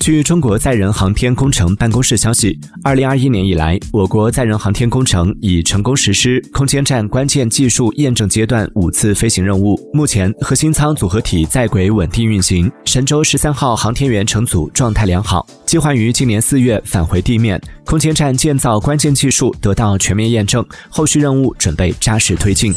据中国载人航天工程办公室消息二零二一年以来我国载人航天工程已成功实施空间站关键技术验证阶段五次飞行任务目前核心舱组合体在轨稳定运行神舟十三号航天员乘组状态良好计划于今年四月返回地面空间站建造关键技术得到全面验证后续任务准备扎实推进。